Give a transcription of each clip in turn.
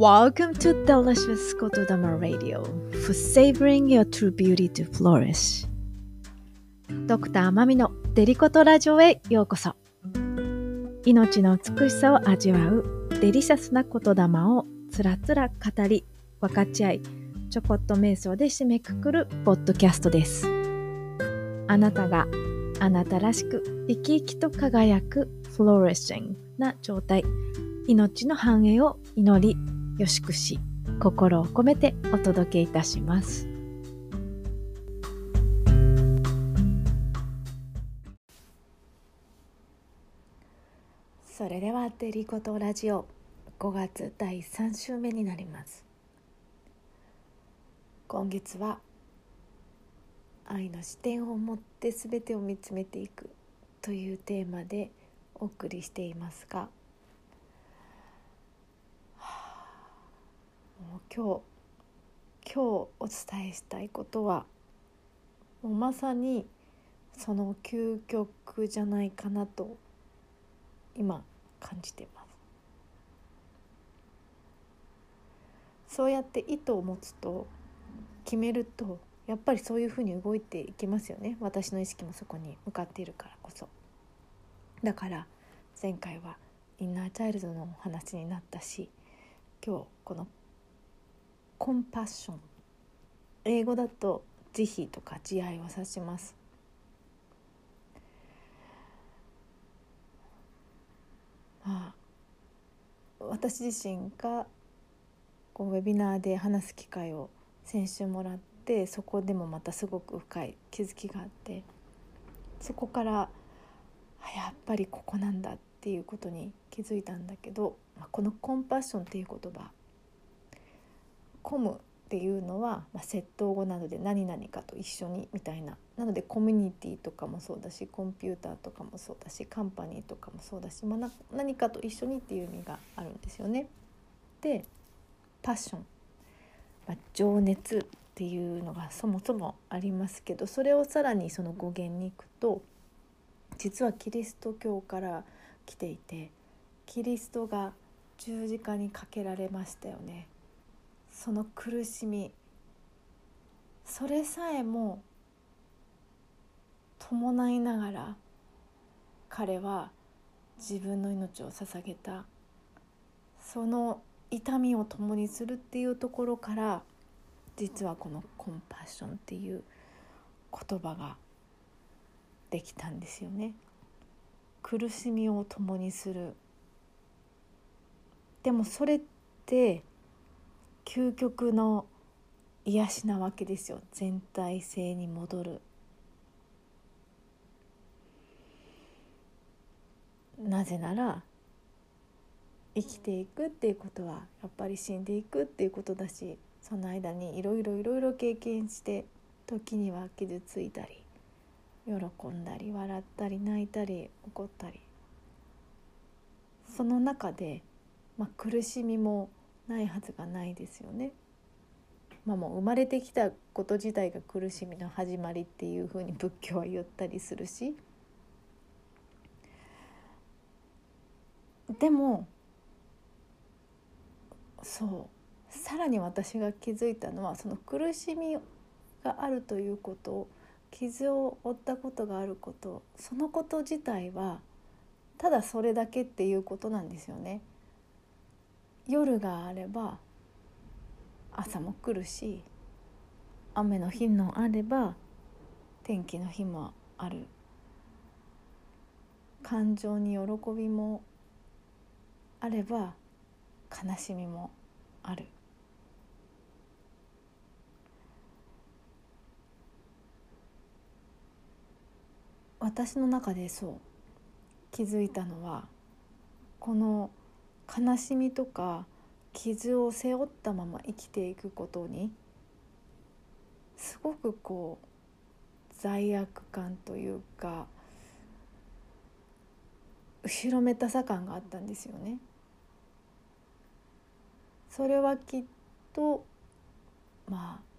Welcome to Delicious Kotodama Radio. For savoring your true beauty to flourish. ドクターマミのデリコトラジオへようこそ命の美しさを味わうデリシャスな言霊をつらつら語り分かち合いちょこっと瞑想で締めくくるポッドキャストですあなたがあなたらしく生き生きと輝くフローレッシングな状態命の繁栄を祈りよしくし心を込めてお届けいたします。それではデリコとラジオ5月第3週目になります。今月は愛の視点を持って全てを見つめていくというテーマでお送りしていますがもう今日今日お伝えしたいことはもうまさにその究極じゃないかなと今感じています。そうやって意図を持つと決めるとやっぱりそういうふうに動いていきますよね。私の意識もそこに向かっているからこそ。だから前回はインナーチャイルドのお話になったし今日このコンパッション。英語だと慈悲とか慈愛を指します。まあ私自身がこうウェビナーで話す機会を先週もらってそこでもまたすごく深い気づきがあってそこからやっぱりここなんだっていうことに気づいたんだけどこのコンパッションっていう言葉コムっていうのは、まあ、窃盗語などで何々かと一緒にみたいななのでコミュニティとかもそうだしコンピューターとかもそうだしカンパニーとかもそうだし、まあ、何かと一緒にっていう意味があるんですよね。でパッション、まあ、情熱っていうのがそもそもありますけどそれをさらにその語源に行くと実はキリスト教から来ていてキリストが十字架にかけられましたよね。その苦しみ。それさえも伴いながら彼は自分の命を捧げた。その痛みを共にするっていうところから実はこのコンパッションっていう言葉ができたんですよね。苦しみを共にする。でもそれって究極の癒しなわけですよ。全体性に戻る。なぜなら生きていくっていうことはやっぱり死んでいくっていうことだしその間にいろいろいろいろ経験して時には傷ついたり喜んだり笑ったり泣いたり怒ったり。その中で、まあ、苦しみもないはずがないですよね。まあ、もう生まれてきたこと自体が苦しみの始まりっていうふうに仏教は言ったりするしでもそうさらに私が気づいたのはその苦しみがあるということ傷を負ったことがあることそのこと自体はただそれだけっていうことなんですよね。夜があれば朝も来るし雨の日もあれば天気の日もある。感情に喜びもあれば悲しみもある。私の中でそう。気づいたのはこの悲しみとか傷を背負ったまま生きていくことにすごくこう罪悪感というか後ろめたさ感があったんですよね。それはきっとまあ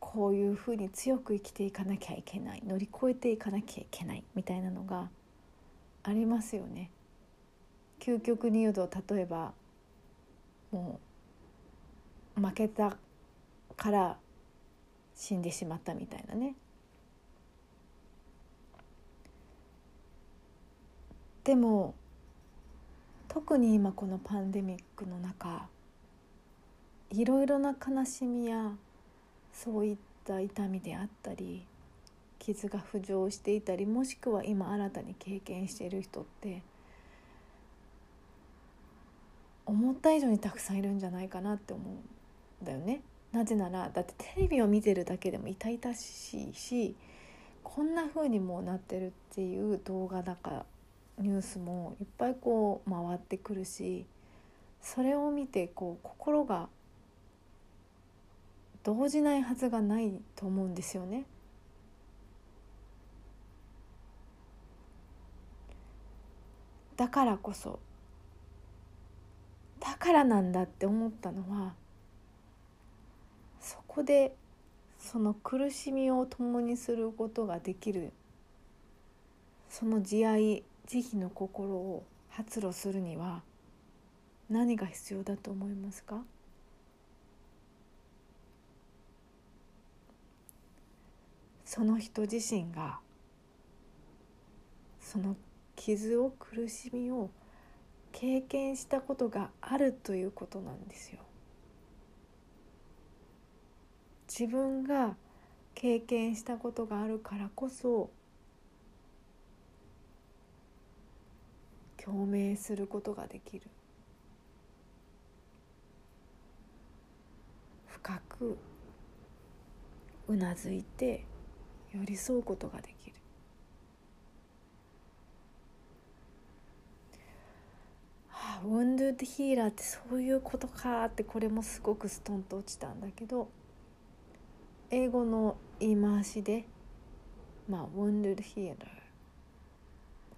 こういうふうに強く生きていかなきゃいけない乗り越えていかなきゃいけないみたいなのがありますよね。究極に言うと例えばもう負けたから死んでしまったみたいなね。でも特に今このパンデミックの中いろいろな悲しみやそういった痛みであったり傷が浮上していたりもしくは今新たに経験している人って思った以上にたくさんいるんじゃないかなって思うんだよね。なぜならだってテレビを見てるだけでも痛々しいしこんな風にもなってるっていう動画だかニュースもいっぱいこう回ってくるしそれを見てこう心が動じないはずがないと思うんですよね。だからこそだからなんだって思ったのはそこでその苦しみを共にすることができるその慈愛慈悲の心を発露するには何が必要だと思いますか？その人自身がその傷を苦しみを経験したことがあるということなんですよ。自分が経験したことがあるからこそ共鳴することができる深くうなずいて寄り添うことができるあウンドゥードヒーラーってそういうことかってこれもすごくストンと落ちたんだけど英語の言い回しでまあウンドゥードヒーラー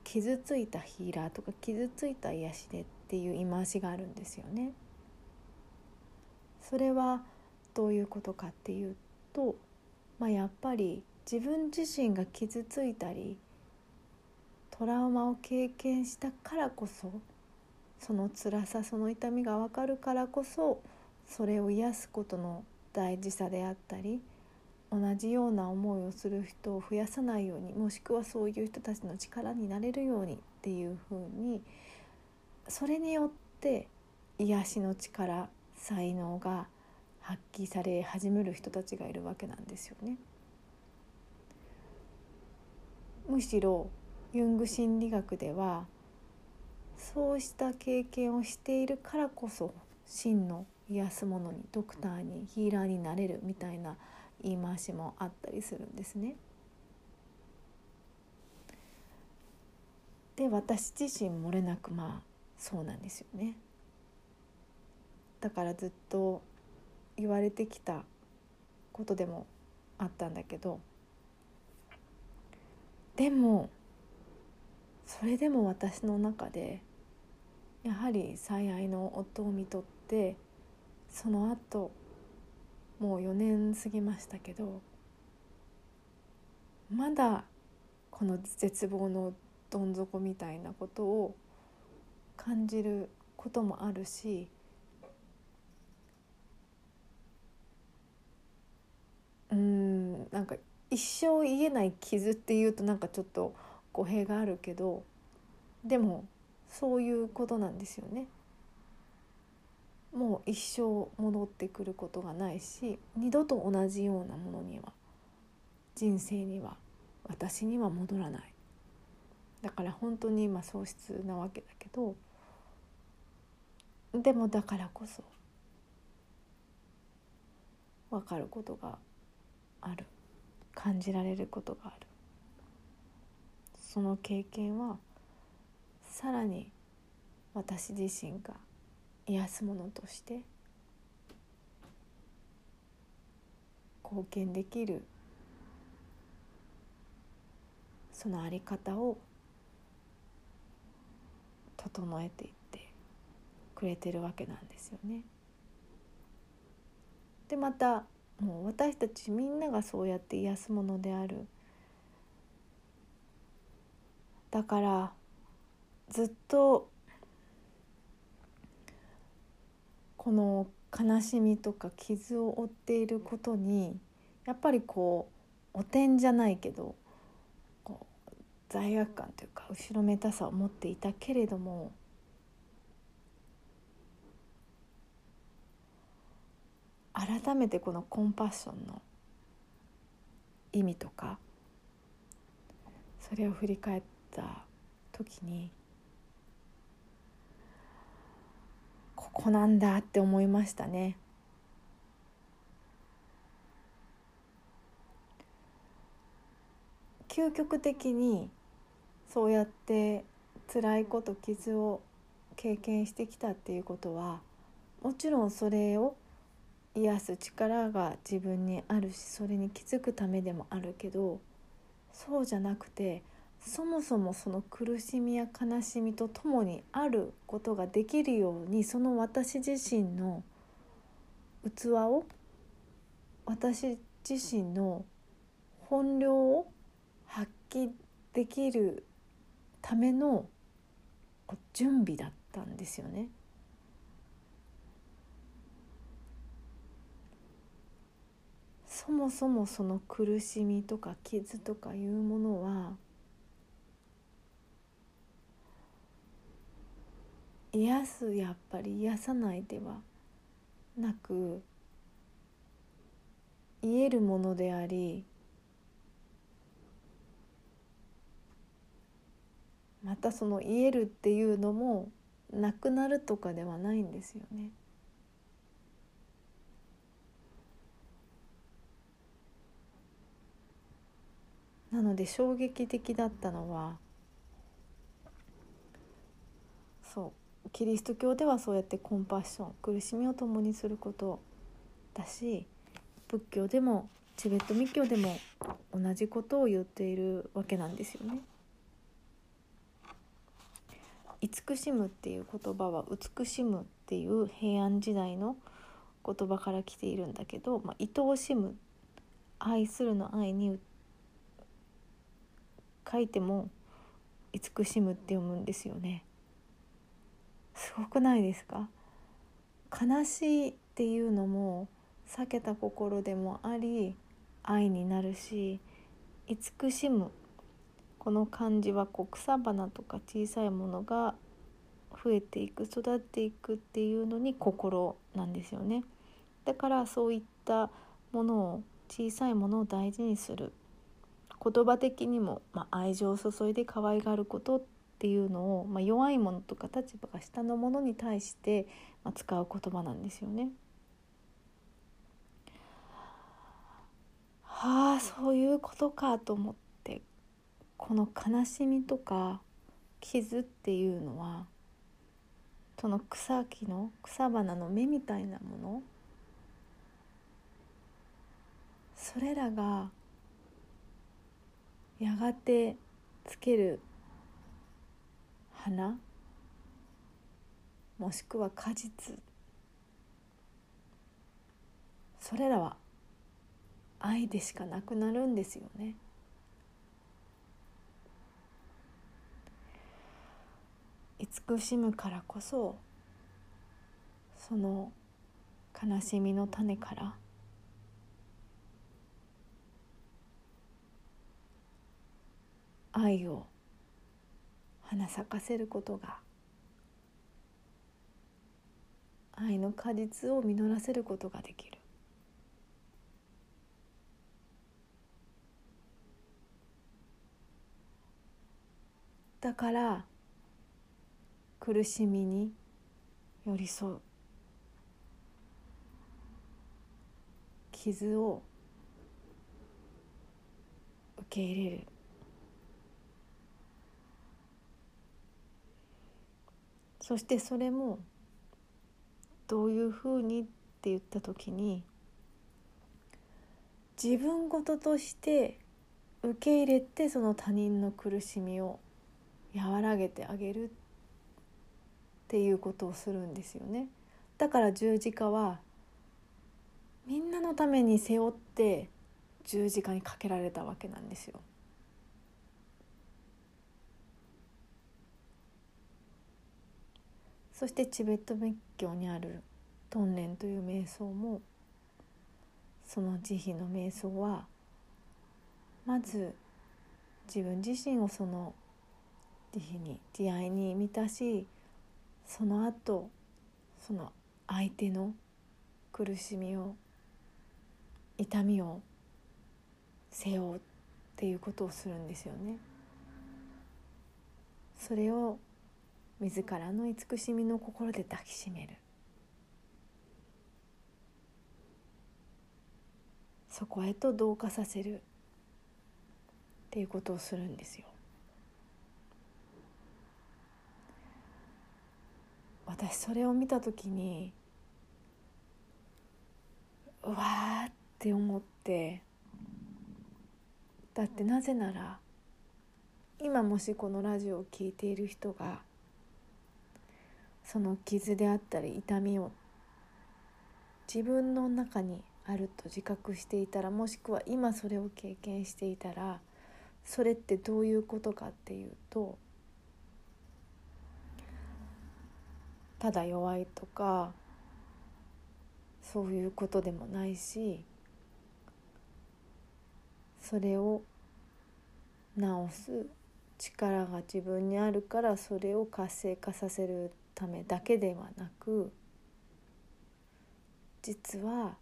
傷ついたヒーラーとか傷ついた癒しでっていう言い回しがあるんですよね。それはどういうことかっていうと、まあ、やっぱり自分自身が傷ついたりトラウマを経験したからこそその辛さその痛みが分かるからこそそれを癒すことの大事さであったり同じような思いをする人を増やさないようにもしくはそういう人たちの力になれるようにっていうふうにそれによって癒しの力才能が発揮され始める人たちがいるわけなんですよね。むしろユング心理学ではそうした経験をしているからこそ真の癒すものにドクターにヒーラーになれるみたいな言い回しもあったりするんですね。で私自身漏れなくまあそうなんですよね。だからずっと言われてきたことでもあったんだけどでもそれでも私の中でやはり最愛の夫を見とってその後もう4年過ぎましたけどまだこの絶望のどん底みたいなことを感じることもあるしうんなんか一生癒えない傷っていうとなんかちょっと語弊があるけどでもそういうことなんですよね。もう一生戻ってくることがないし二度と同じようなものには人生には私には戻らない。だから本当に今喪失なわけだけどでもだからこそ分かることがある。感じられることがある。その経験はさらに私自身が癒すものとして貢献できるその在り方を整えていってくれてるわけなんですよね。でまたもう私たちみんながそうやって癒すものであるだからずっとこの悲しみとか傷を負っていることにやっぱりこう汚点じゃないけど罪悪感というか後ろめたさを持っていたけれども改めてこのコンパッションの意味とかそれを振り返った時にこなんだって思いましたね。究極的にそうやって辛いこと傷を経験してきたっていうことはもちろんそれを癒す力が自分にあるしそれに気づくためでもあるけどそうじゃなくてそもそもその苦しみや悲しみとともにあることができるようにその私自身の器を私自身の本領を発揮できるための準備だったんですよね。そもそもその苦しみとか傷とかいうものは癒すやっぱり癒さないではなく癒えるものでありまたその癒えるっていうのもなくなるとかではないんですよね。なので衝撃的だったのはそうキリスト教ではそうやってコンパッション苦しみを共にすることだし仏教でもチベット密教でも同じことを言っているわけなんですよね。慈しむっていう言葉は美しむっていう平安時代の言葉から来ているんだけど、まあ、愛おしむ愛するの愛に書いても慈しむって読むんですよねすごくないですか？悲しいっていうのも避けた心でもあり愛になるし慈しむ。この漢字はこう草花とか小さいものが増えていく育っていくっていうのに心なんですよね。だからそういったものを小さいものを大事にする。言葉的にも、まあ、愛情を注いで可愛がることっっていうのを、まあ、弱いものとか立場が下のものに対して、まあ、使う言葉なんですよね。はあそういうことかと思ってこの悲しみとか傷っていうのはその草木の草花の芽みたいなものそれらがやがてつける花？もしくは果実？それらは愛でしかなくなるんですよね。慈しむからこそその悲しみの種から愛を花咲かせることが愛の果実を実らせることができる。だから苦しみに寄り添う。傷を受け入れる。そしてそれもどういうふうにって言った時に自分事として受け入れてその他人の苦しみを和らげてあげるっていうことをするんですよね。だから十字架はみんなのために背負って十字架にかけられたわけなんですよ。そしてチベット仏教にあるトンネンという瞑想もその慈悲の瞑想はまず自分自身をその慈悲に慈愛に満たしその後その相手の苦しみを痛みを背負うっていうことをするんですよね。それを自らの慈しみの心で抱きしめるそこへと同化させるっていうことをするんですよ。私それを見た時にうわーって思ってだってなぜなら今もしこのラジオを聴いている人がその傷であったり痛みを自分の中にあると自覚していたらもしくは今それを経験していたらそれってどういうことかっていうとただ弱いとかそういうことでもないしそれを治す力が自分にあるからそれを活性化させるためだけではなく実は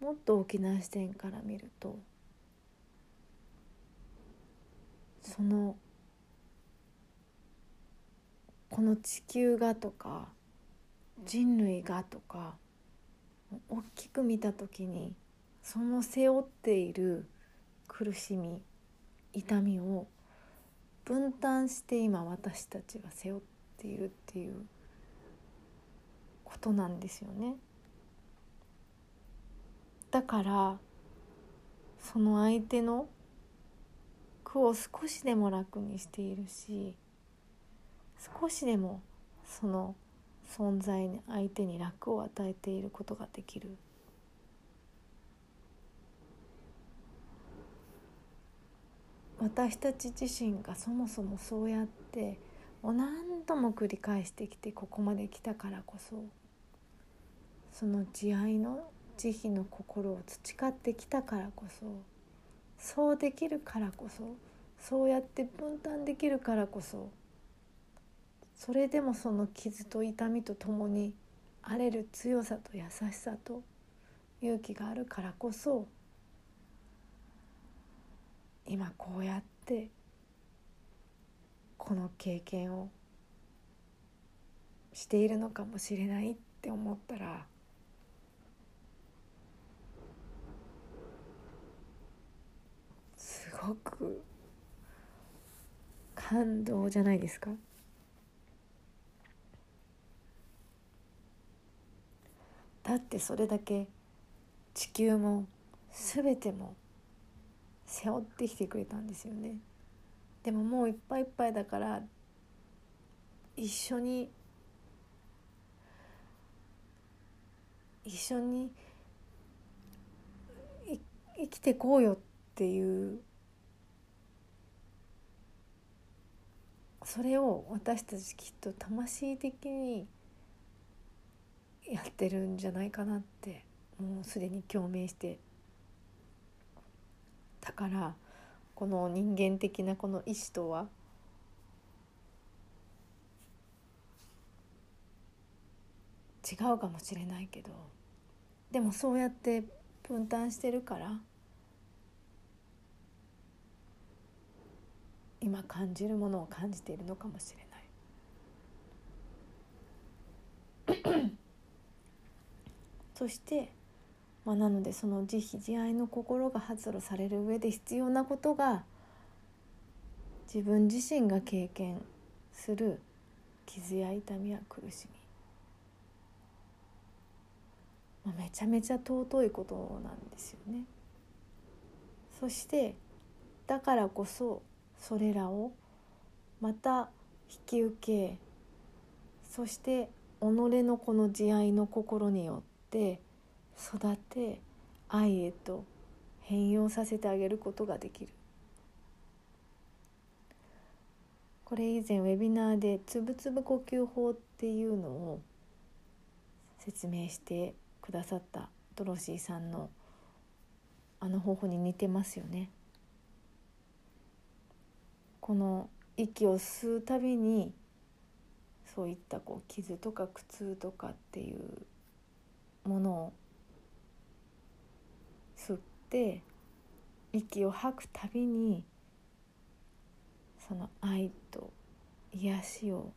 もっと大きな視点から見るとそのこの地球がとか人類がとか大きく見た時にその背負っている苦しみ痛みを分担して今私たちが背負ってているっていうことなんですよね。だからその相手の苦を少しでも楽にしているし少しでもその存在に相手に楽を与えていることができる私たち自身がそもそもそうやって何度も繰り返してきてここまで来たからこそその慈愛の慈悲の心を培ってきたからこそそうできるからこそそうやって分担できるからこそそれでもその傷と痛みとともにあれる強さと優しさと勇気があるからこそ今こうやってこの経験をしているのかもしれないって思ったらすごく感動じゃないですか？だってそれだけ地球も全ても背負ってきてくれたんですよねでももういっぱいいっぱいだから一緒に一緒に生きてこうよっていうそれを私たちきっと魂的にやってるんじゃないかなってもうすでに共鳴してだから。この人間的なこの意志とは？違うかもしれないけど。でもそうやって分担してるから。今感じるものを感じているのかもしれない。そして、まあ、なのでその慈悲慈愛の心が発露される上で必要なことが自分自身が経験する傷や痛みや苦しみ、まあ、めちゃめちゃ尊いことなんですよね。そしてだからこそそれらをまた引き受けそして己のこの慈愛の心によってて育て愛へと変容させてあげることができるこれ以前ウェビナーでつぶつぶ呼吸法っていうのを説明してくださったドロシーさんのあの方法に似てますよね。この息を吸うたびにそういったこう傷とか苦痛とかっていうものをって息を吐くたびにその愛と癒しを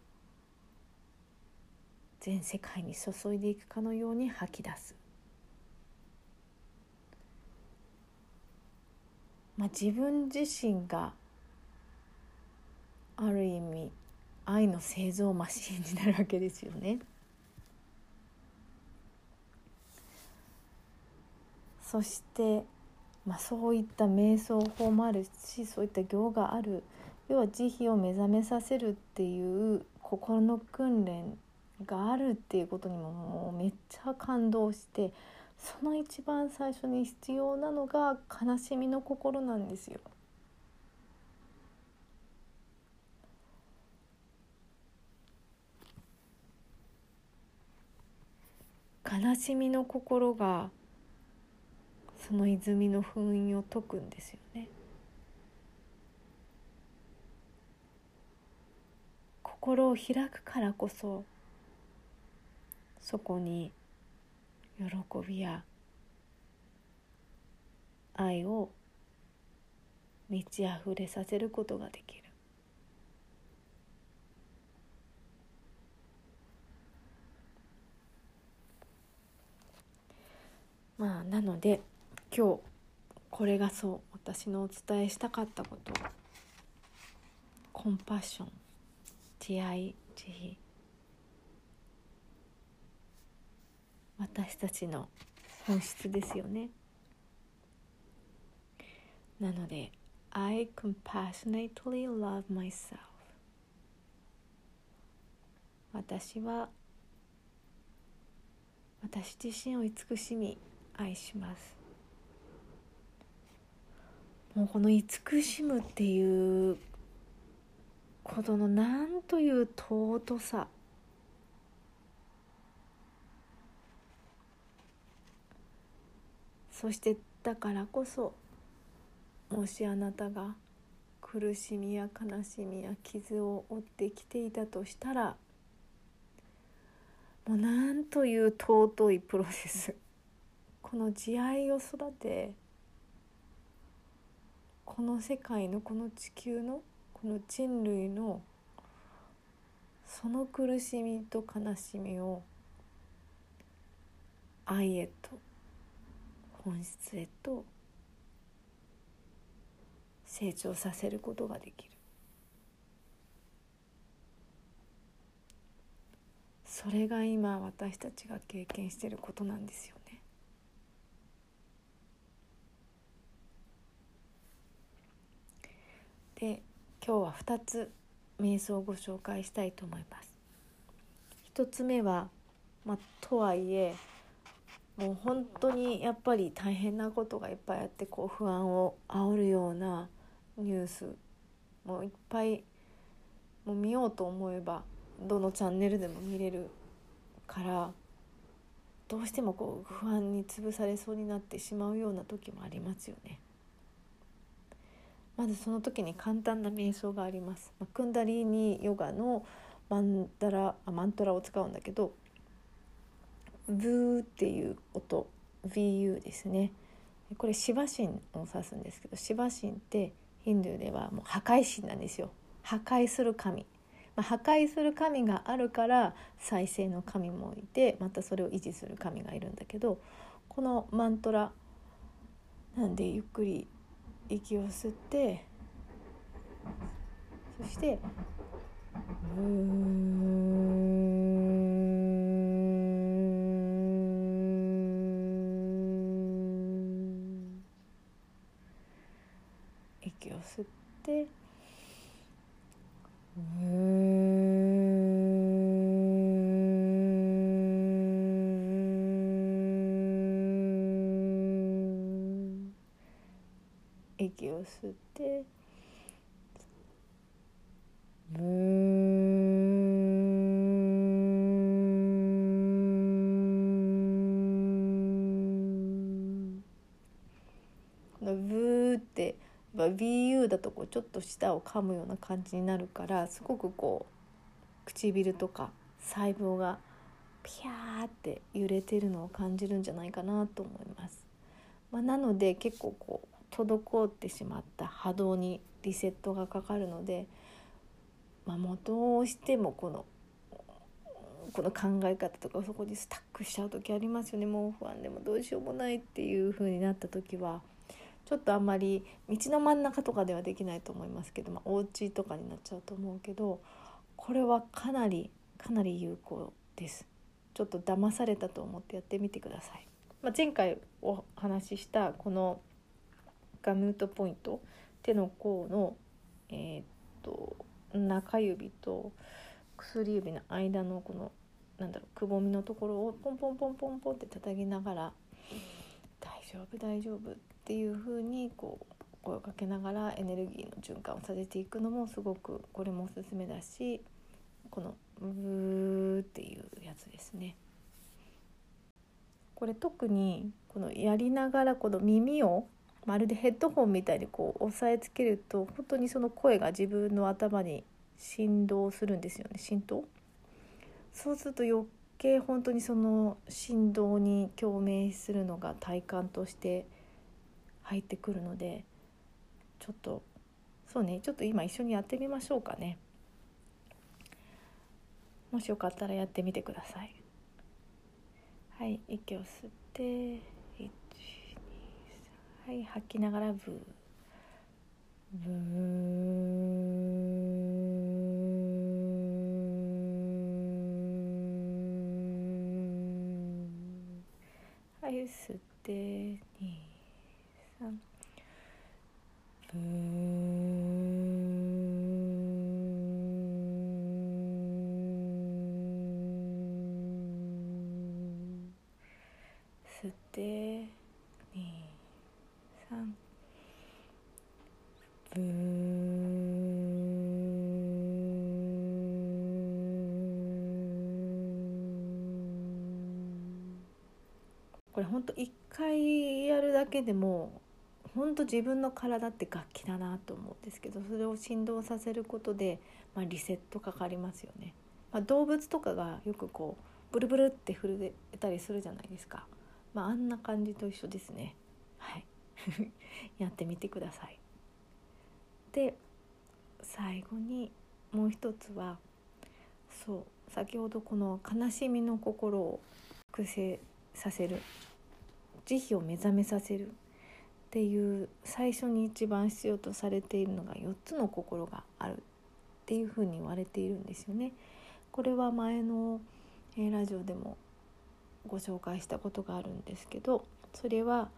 全世界に注いでいくかのように吐き出す、まあ、自分自身がある意味愛の製造マシンになるわけですよね。そして、まあ、そういった瞑想法もあるしそういった行がある要は慈悲を目覚めさせるっていう心の訓練があるっていうことにももうめっちゃ感動してその一番最初に必要なのが悲しみの心なんですよ。悲しみの心がその泉の封印を解くんですよね。心を開くからこそそこに喜びや愛を満ち溢れさせることができるまあなので今日これがそう私のお伝えしたかったことコンパッション慈愛慈悲私たちの本質ですよね。なので I compassionately love myself 私は私自身を慈しみ愛します。もうこの慈しむっていうことのなんという尊さ。そしてだからこそもしあなたが苦しみや悲しみや傷を負ってきていたとしたらもうなんという尊いプロセス。この慈愛を育てこの世界のこの地球のこの人類のその苦しみと悲しみを愛へと本質へと成長させることができる。それが今私たちが経験していることなんですよ。で今日は2つ瞑想をご紹介したいと思います。1つ目は、まあ、とはいえもう本当にやっぱり大変なことがいっぱいあってこう不安を煽るようなニュースもういっぱいもう見ようと思えばどのチャンネルでも見れるからどうしてもこう不安に潰されそうになってしまうような時もありますよね。まずその時に簡単な瞑想があります、まあ、クンダリーニヨガのマンダラあマントラを使うんだけどブーっていう音 VU ですね。これシバ神を指すんですけどシバ神ってヒンドゥーではもう破壊神なんですよ。破壊する神、まあ、破壊する神があるから再生の神もいてまたそれを維持する神がいるんだけどこのマントラなんでゆっくり息を吸ってそしてうー息を吸って息を吸ってブーのってやっぱ BU だとこうちょっと舌を噛むような感じになるからすごくこう唇とか細胞がピャーって揺れてるのを感じるんじゃないかなと思います。まあ、なので結構こう滞ってしまった波動にリセットがかかるので、まあ、もうどうしてもこのこの考え方とかそこにスタックしちゃう時ありますよねもう不安でもどうしようもないっていう風になった時はちょっとあんまり道の真ん中とかではできないと思いますけど、まあ、お家とかになっちゃうと思うけどこれはかなりかなり有効です。ちょっと騙されたと思ってやってみてください。まあ、前回お話ししたこのガムートポイント手の甲の、えー、っと中指と薬指の間のこのなんだろうくぼみのところをポンポンポンポンポンって叩きながら「大丈夫大丈夫」っていう風にこう声をかけながらエネルギーの循環をさせていくのもすごくこれもおすすめだしこの「ブー」っていうやつですね。これ特にこのやりながらこの耳をまるでヘッドホンみたいにこう押さえつけると本当にその声が自分の頭に振動するんですよね浸透そうすると余計本当にその振動に共鳴するのが体感として入ってくるのでちょっとそうねちょっと今一緒にやってみましょうかね。もしよかったらやってみてください。はい息を吸って。はい吐きながらブー。ブー。はい吸って。2 3ブー吸ってブこれほんと一回やるだけでもほんと自分の体って楽器だなと思うんですけどそれを振動させることで、まあ、リセットかかりますよね。まあ、動物とかがよくこうブルブルって震えたりするじゃないですか。まあ、あんな感じと一緒ですね。はい。やってみてください。で最後にもう一つはそう先ほどこの悲しみの心を複製させる慈悲を目覚めさせる。っていう最初に一番必要とされているのが4つの心がある。っていうふうに言われているんですよね。これは前の、えラジオでもご紹介したことがあるんですけどそれは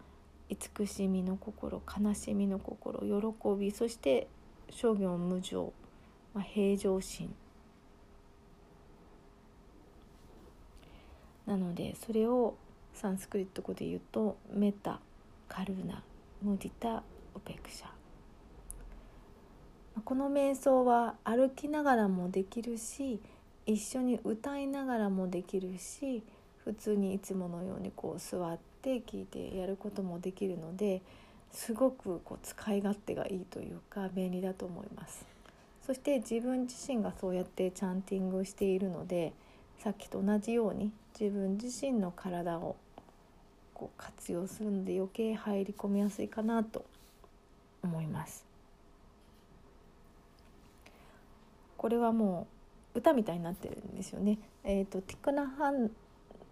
慈しみの心悲しみの心喜びそして諸行無常、まあ、平常心。なのでそれをサンスクリット語で言うとメタカルナムディタウペクシャ。この瞑想は歩きながらもできるし一緒に歌いながらもできるし普通にいつものようにこう座って聞いてやることもできるのですごくこう使い勝手がいいというか便利だと思います。そして自分自身がそうやってチャンティングしているのでさっきと同じように自分自身の体をこう活用するので余計入り込みやすいかなと思いますこれはもう歌みたいになってるんですよねえっ、ー、とティクナハン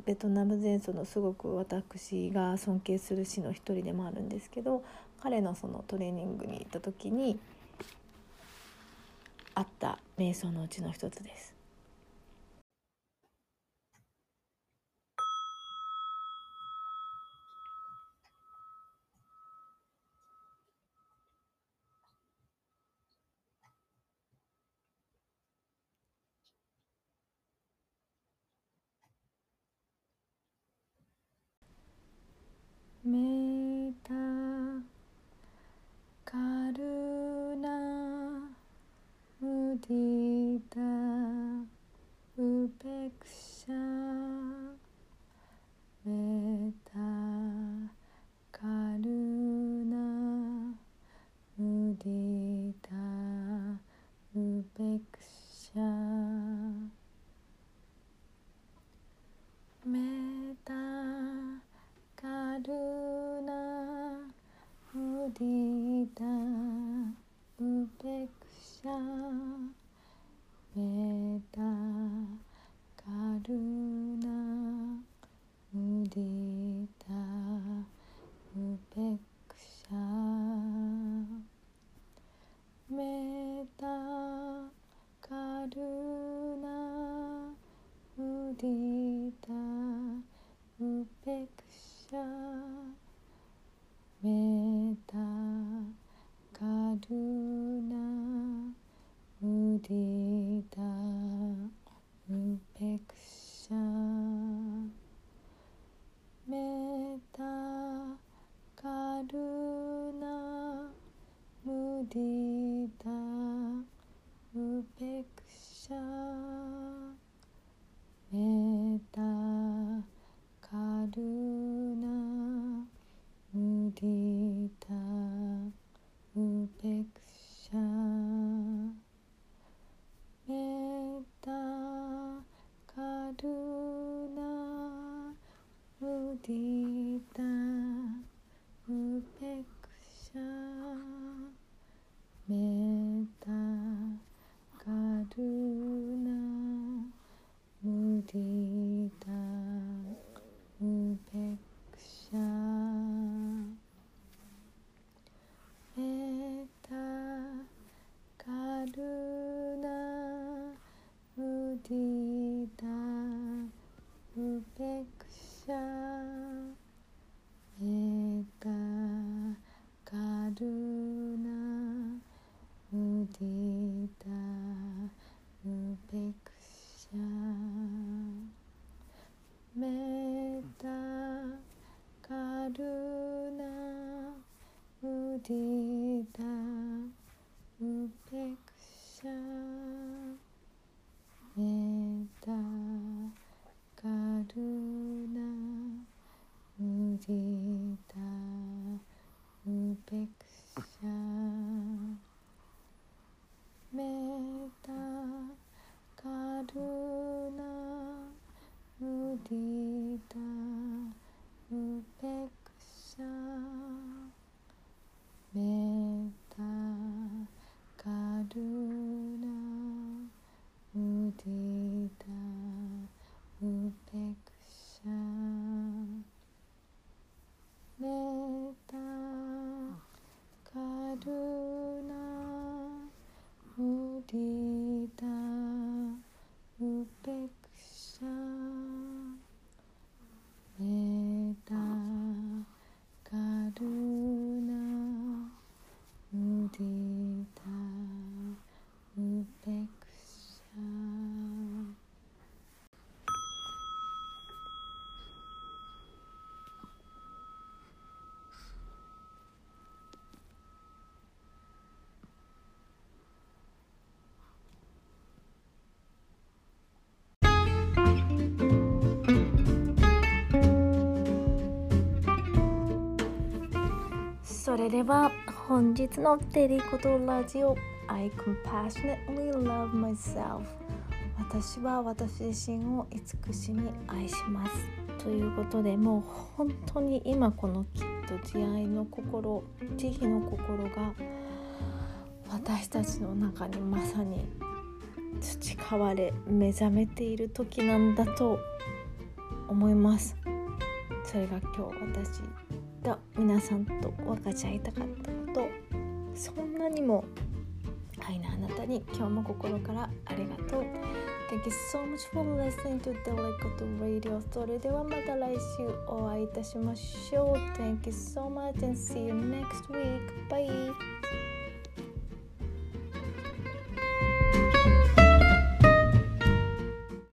ベトナム前奏のすごく私が尊敬する師の一人でもあるんですけど彼のそのトレーニングに行った時にあった瞑想のうちの一つです。メタカルナムディタディタウペクシャメタカルナムディタウペクシャメタカルナムディタウペクシャメタ Karuna Udita Upeksha Metta Karuna Mudita Upeksha Metta Karuna Mudita affliction. 嗯それでは本日のテリコトラジオ I compassionately love myself 私は私自身を慈しみ愛します。ということでもう本当に今このきっと慈愛の心慈悲の心が私たちの中にまさに培われ目覚めている時なんだと思います。それが今日私た皆さんと分かち合いたかったことそんなにも愛のあなたに今日も心からありがとう Thank you so much for listening to Delicato Radio それではまた来週お会いいたしましょう Thank you so much and see you next week Bye